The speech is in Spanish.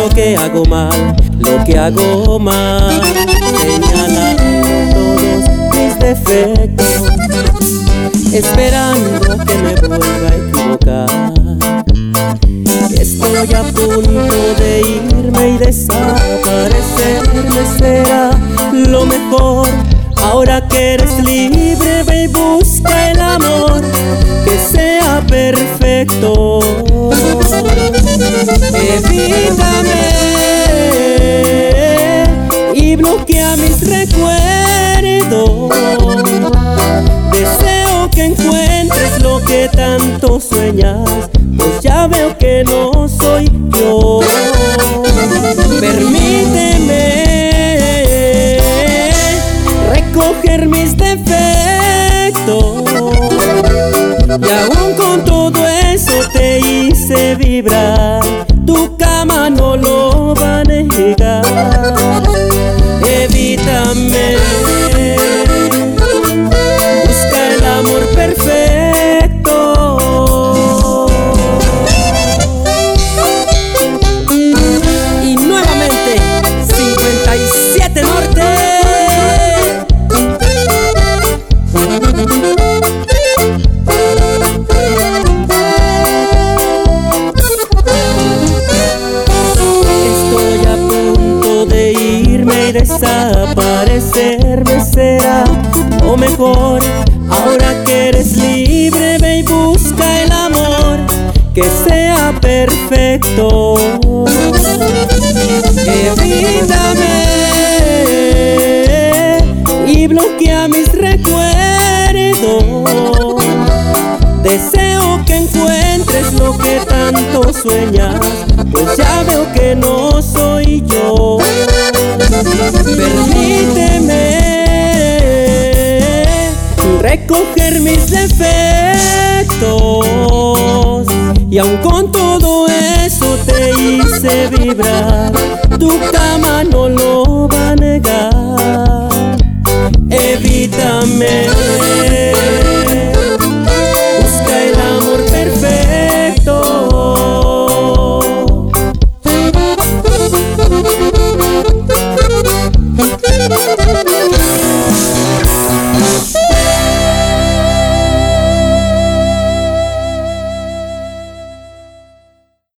lo que hago mal, lo que hago mal, esperando que me vuelva a equivocar. Estoy a punto de irme y desaparecerme, será lo mejor. Ahora que eres libre, ve y busca el amor que sea perfecto. Evítame y bloquea mis recuerdos. Pues ya veo que no soy yo. Permíteme recoger mis defectos. Y aún con todo eso te hice vibrar. Tu cama no lo va a negar. Evítame. Desaparecerme será o mejor ahora que eres libre ve y busca el amor que sea perfecto evítame y bloquea mis recuerdos Deseo que encuentres lo que tanto sueñas, pues ya veo que no soy. Permíteme recoger mis defectos y aun con todo eso te hice vibrar. Tu cama no lo va a negar. Evítame